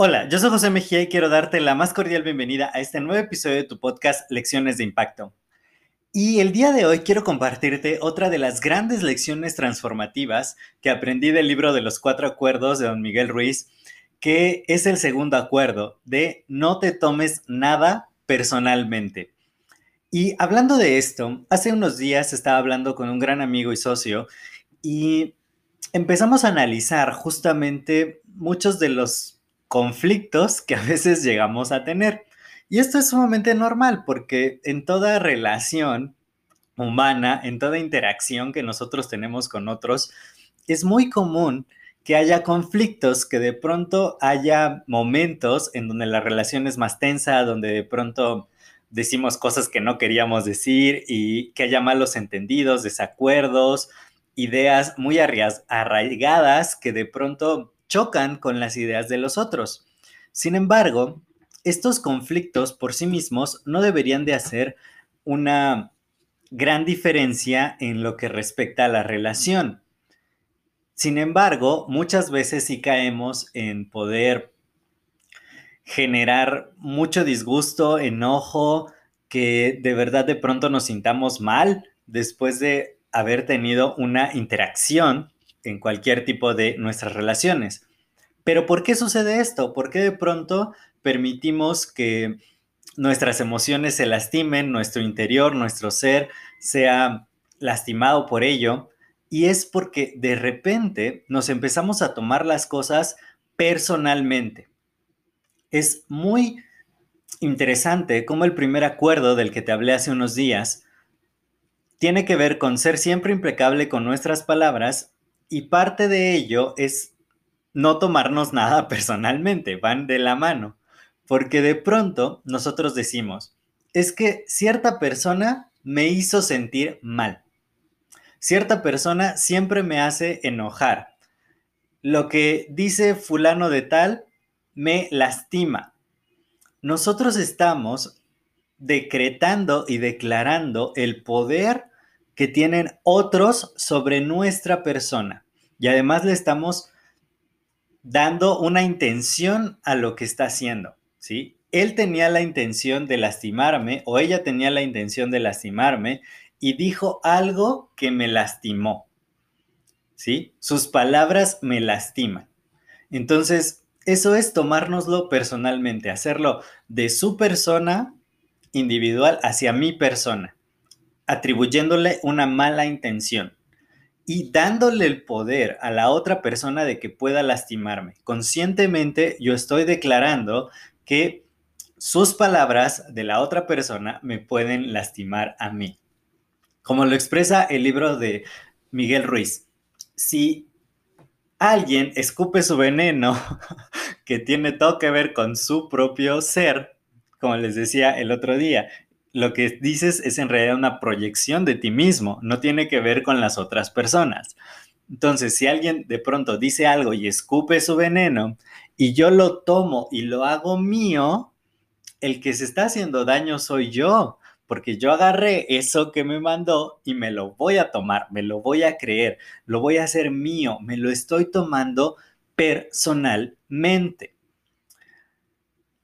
Hola, yo soy José Mejía y quiero darte la más cordial bienvenida a este nuevo episodio de tu podcast Lecciones de Impacto. Y el día de hoy quiero compartirte otra de las grandes lecciones transformativas que aprendí del libro de los cuatro acuerdos de don Miguel Ruiz, que es el segundo acuerdo de no te tomes nada personalmente. Y hablando de esto, hace unos días estaba hablando con un gran amigo y socio y empezamos a analizar justamente muchos de los conflictos que a veces llegamos a tener. Y esto es sumamente normal porque en toda relación humana, en toda interacción que nosotros tenemos con otros, es muy común que haya conflictos, que de pronto haya momentos en donde la relación es más tensa, donde de pronto decimos cosas que no queríamos decir y que haya malos entendidos, desacuerdos, ideas muy arraigadas que de pronto chocan con las ideas de los otros. Sin embargo, estos conflictos por sí mismos no deberían de hacer una gran diferencia en lo que respecta a la relación. Sin embargo, muchas veces sí caemos en poder generar mucho disgusto, enojo, que de verdad de pronto nos sintamos mal después de haber tenido una interacción en cualquier tipo de nuestras relaciones. Pero ¿por qué sucede esto? ¿Por qué de pronto permitimos que nuestras emociones se lastimen, nuestro interior, nuestro ser sea lastimado por ello? Y es porque de repente nos empezamos a tomar las cosas personalmente. Es muy interesante cómo el primer acuerdo del que te hablé hace unos días tiene que ver con ser siempre impecable con nuestras palabras y parte de ello es no tomarnos nada personalmente, van de la mano, porque de pronto nosotros decimos, es que cierta persona me hizo sentir mal, cierta persona siempre me hace enojar, lo que dice fulano de tal me lastima. Nosotros estamos decretando y declarando el poder que tienen otros sobre nuestra persona. Y además le estamos dando una intención a lo que está haciendo, ¿sí? Él tenía la intención de lastimarme o ella tenía la intención de lastimarme y dijo algo que me lastimó, ¿sí? Sus palabras me lastiman. Entonces, eso es tomárnoslo personalmente, hacerlo de su persona individual hacia mi persona, atribuyéndole una mala intención y dándole el poder a la otra persona de que pueda lastimarme. Conscientemente yo estoy declarando que sus palabras de la otra persona me pueden lastimar a mí. Como lo expresa el libro de Miguel Ruiz, si alguien escupe su veneno que tiene todo que ver con su propio ser, como les decía el otro día, lo que dices es en realidad una proyección de ti mismo, no tiene que ver con las otras personas. Entonces, si alguien de pronto dice algo y escupe su veneno y yo lo tomo y lo hago mío, el que se está haciendo daño soy yo, porque yo agarré eso que me mandó y me lo voy a tomar, me lo voy a creer, lo voy a hacer mío, me lo estoy tomando personalmente.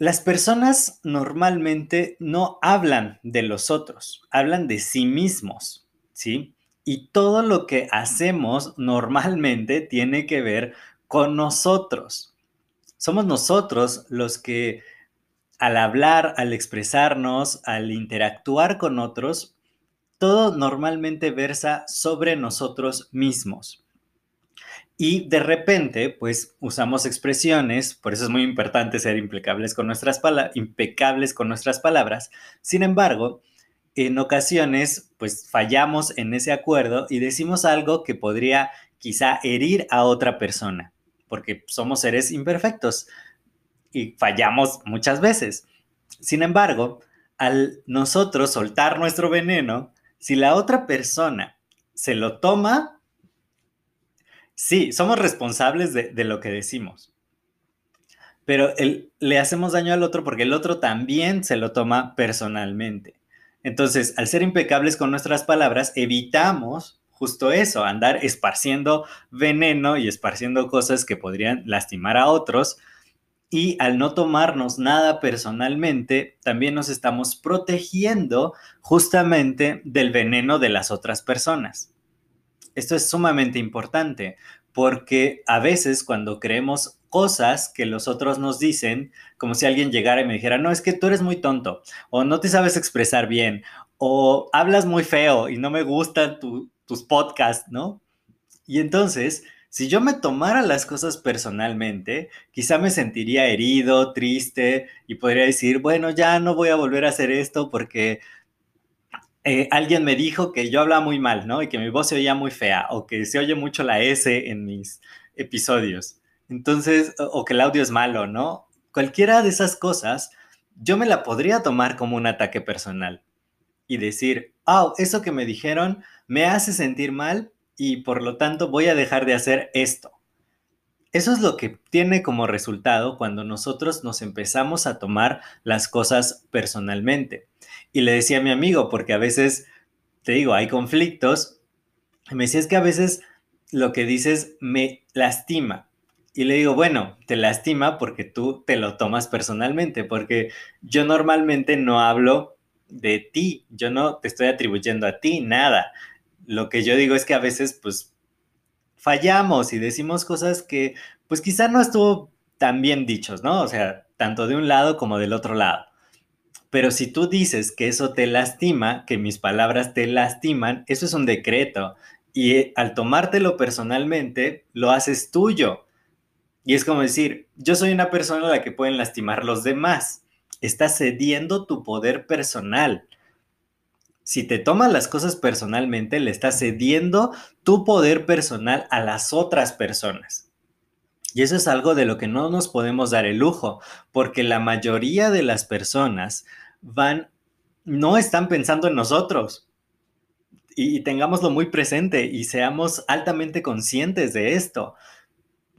Las personas normalmente no hablan de los otros, hablan de sí mismos, ¿sí? Y todo lo que hacemos normalmente tiene que ver con nosotros. Somos nosotros los que al hablar, al expresarnos, al interactuar con otros, todo normalmente versa sobre nosotros mismos. Y de repente, pues usamos expresiones, por eso es muy importante ser impecables con nuestras, impecables con nuestras palabras. Sin embargo, en ocasiones, pues fallamos en ese acuerdo y decimos algo que podría quizá herir a otra persona, porque somos seres imperfectos y fallamos muchas veces. Sin embargo, al nosotros soltar nuestro veneno, si la otra persona se lo toma, sí, somos responsables de, lo que decimos. Pero le hacemos daño al otro porque el otro también se lo toma personalmente. Entonces, al ser impecables con nuestras palabras, evitamos justo eso, andar esparciendo veneno y esparciendo cosas que podrían lastimar a otros. Y al no tomarnos nada personalmente, también nos estamos protegiendo justamente del veneno de las otras personas. Esto es sumamente importante porque a veces cuando creemos cosas que los otros nos dicen, como si alguien llegara y me dijera, no, es que tú eres muy tonto, o no te sabes expresar bien, o hablas muy feo y no me gustan tus podcasts, ¿no? Y entonces, si yo me tomara las cosas personalmente, quizá me sentiría herido, triste y podría decir, bueno, ya no voy a volver a hacer esto porque eh, alguien me dijo que yo hablaba muy mal, ¿no? Y que mi voz se oía muy fea o que se oye mucho la S en mis episodios. Entonces, o, que el audio es malo, ¿no? Cualquiera de esas cosas, yo me la podría tomar como un ataque personal y decir, oh, eso que me dijeron me hace sentir mal y por lo tanto voy a dejar de hacer esto. Eso es lo que tiene como resultado cuando nosotros nos empezamos a tomar las cosas personalmente. Y le decía a mi amigo, porque a veces, te digo, hay conflictos, me decía es que a veces lo que dices me lastima. Y le digo, bueno, te lastima porque tú te lo tomas personalmente, porque yo normalmente no hablo de ti, yo no te estoy atribuyendo a ti nada. Lo que yo digo es que a veces pues fallamos y decimos cosas que pues quizá no estuvo tan bien dichos, ¿no? O sea, tanto de un lado como del otro lado. Pero si tú dices que eso te lastima, que mis palabras te lastiman, eso es un decreto. Y eh, al tomártelo personalmente, lo haces tuyo. Y es como decir, yo soy una persona a la que pueden lastimar los demás. Estás cediendo tu poder personal. Si te tomas las cosas personalmente, le estás cediendo tu poder personal a las otras personas. Y eso es algo de lo que no nos podemos dar el lujo, porque la mayoría de las personas van, no están pensando en nosotros. Y, y tengámoslo muy presente y seamos altamente conscientes de esto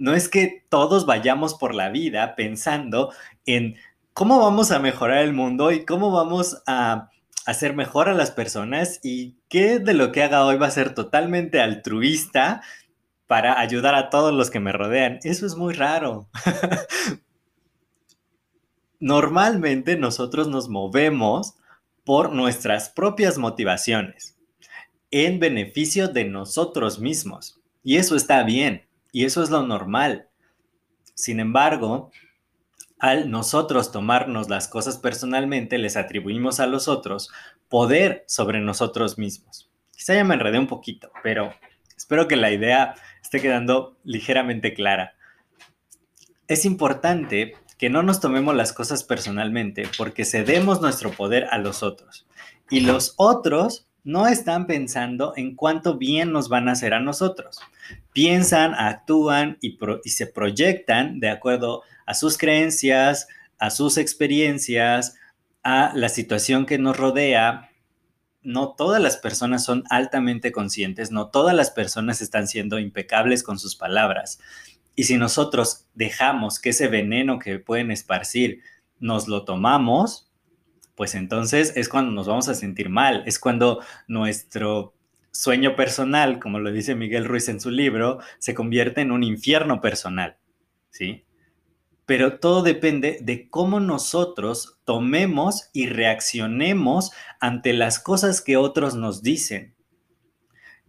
no es que todos vayamos por la vida pensando en cómo vamos a mejorar el mundo y cómo vamos a hacer mejor a las personas y qué de lo que haga hoy va a ser totalmente altruista para ayudar a todos los que me rodean. Eso es muy raro. Normalmente nosotros nos movemos por nuestras propias motivaciones, en beneficio de nosotros mismos. Y eso está bien. Y eso es lo normal. Sin embargo, al nosotros tomarnos las cosas personalmente, les atribuimos a los otros poder sobre nosotros mismos. Quizá ya me enredé un poquito, pero espero que la idea esté quedando ligeramente clara. Es importante que no nos tomemos las cosas personalmente porque cedemos nuestro poder a los otros. Y los otros no están pensando en cuánto bien nos van a hacer a nosotros. Piensan, actúan y, se proyectan de acuerdo a sus creencias, a sus experiencias, a la situación que nos rodea. No todas las personas son altamente conscientes, no todas las personas están siendo impecables con sus palabras. Y si nosotros dejamos que ese veneno que pueden esparcir nos lo tomamos, pues entonces es cuando nos vamos a sentir mal, es cuando nuestro sueño personal, como lo dice Miguel Ruiz en su libro, se convierte en un infierno personal, ¿sí? Pero todo depende de cómo nosotros tomemos y reaccionemos ante las cosas que otros nos dicen.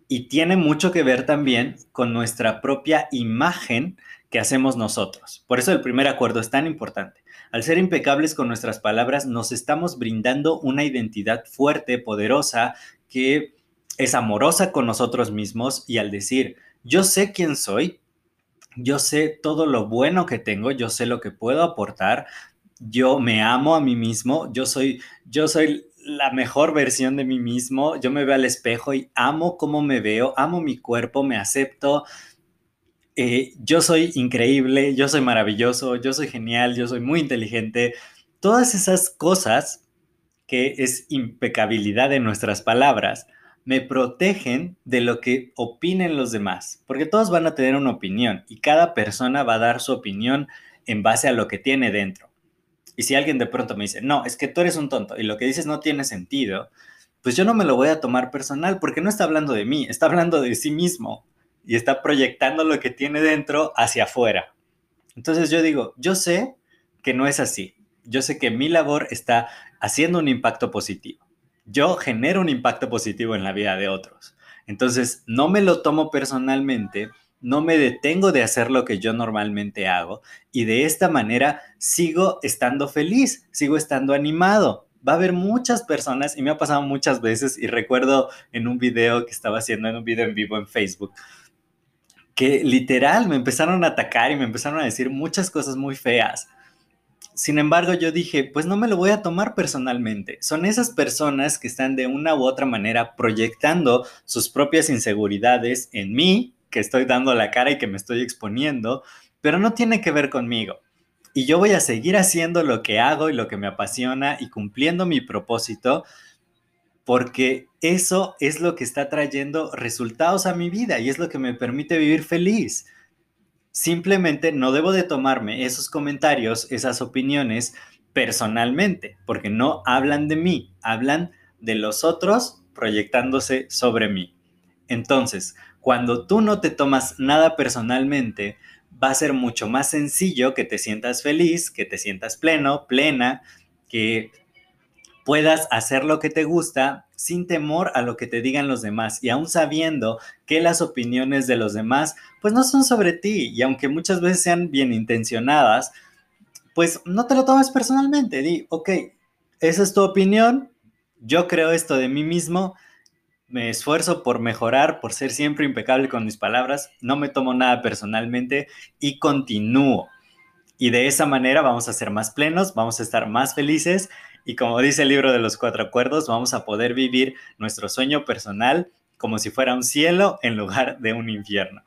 Y tiene mucho que ver también con nuestra propia imagen que hacemos nosotros. Por eso el primer acuerdo es tan importante. Al ser impecables con nuestras palabras, nos estamos brindando una identidad fuerte, poderosa, que es amorosa con nosotros mismos y al decir, yo sé quién soy, yo sé todo lo bueno que tengo, yo sé lo que puedo aportar, yo me amo a mí mismo, yo soy, yo soy la mejor versión de mí mismo, yo me veo al espejo y amo cómo me veo, amo mi cuerpo, me acepto, eh, yo soy increíble, yo soy maravilloso, yo soy genial, yo soy muy inteligente. Todas esas cosas que es impecabilidad de nuestras palabras, me protegen de lo que opinen los demás, porque todos van a tener una opinión y cada persona va a dar su opinión en base a lo que tiene dentro. Y si alguien de pronto me dice, no, es que tú eres un tonto y lo que dices no tiene sentido, pues yo no me lo voy a tomar personal porque no está hablando de mí, está hablando de sí mismo y está proyectando lo que tiene dentro hacia afuera. Entonces yo digo, yo sé que no es así. Yo sé que mi labor está haciendo un impacto positivo. Yo genero un impacto positivo en la vida de otros. Entonces no me lo tomo personalmente, no me detengo de hacer lo que yo normalmente hago y de esta manera sigo estando feliz, sigo estando animado. Va a haber muchas personas y me ha pasado muchas veces y recuerdo en un video que estaba haciendo en un video en vivo en Facebook que literal me empezaron a atacar y me empezaron a decir muchas cosas muy feas. Sin embargo, yo dije, pues no me lo voy a tomar personalmente. Son esas personas que están de una u otra manera proyectando sus propias inseguridades en mí, que estoy dando la cara y que me estoy exponiendo, pero no tiene que ver conmigo. Y yo voy a seguir haciendo lo que hago y lo que me apasiona y cumpliendo mi propósito porque eso es lo que está trayendo resultados a mi vida y es lo que me permite vivir feliz. Simplemente no debo de tomarme esos comentarios, esas opiniones personalmente, porque no hablan de mí, hablan de los otros proyectándose sobre mí. Entonces, cuando tú no te tomas nada personalmente, va a ser mucho más sencillo que te sientas feliz, que te sientas pleno, plena, que puedas hacer lo que te gusta sin temor a lo que te digan los demás y aún sabiendo que las opiniones de los demás pues no son sobre ti y aunque muchas veces sean bien intencionadas, pues no te lo tomes personalmente, di, ok, esa es tu opinión, yo creo esto de mí mismo, me esfuerzo por mejorar, por ser siempre impecable con mis palabras, no me tomo nada personalmente y continúo. Y de esa manera vamos a ser más plenos, vamos a estar más felices y como dice el libro de los cuatro acuerdos, vamos a poder vivir nuestro sueño personal como si fuera un cielo en lugar de un infierno.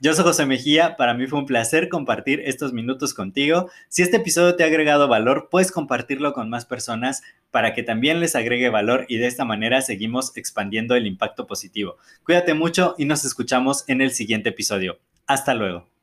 Yo soy José Mejía, para mí fue un placer compartir estos minutos contigo. Si este episodio te ha agregado valor, puedes compartirlo con más personas para que también les agregue valor y de esta manera seguimos expandiendo el impacto positivo. Cuídate mucho y nos escuchamos en el siguiente episodio. Hasta luego.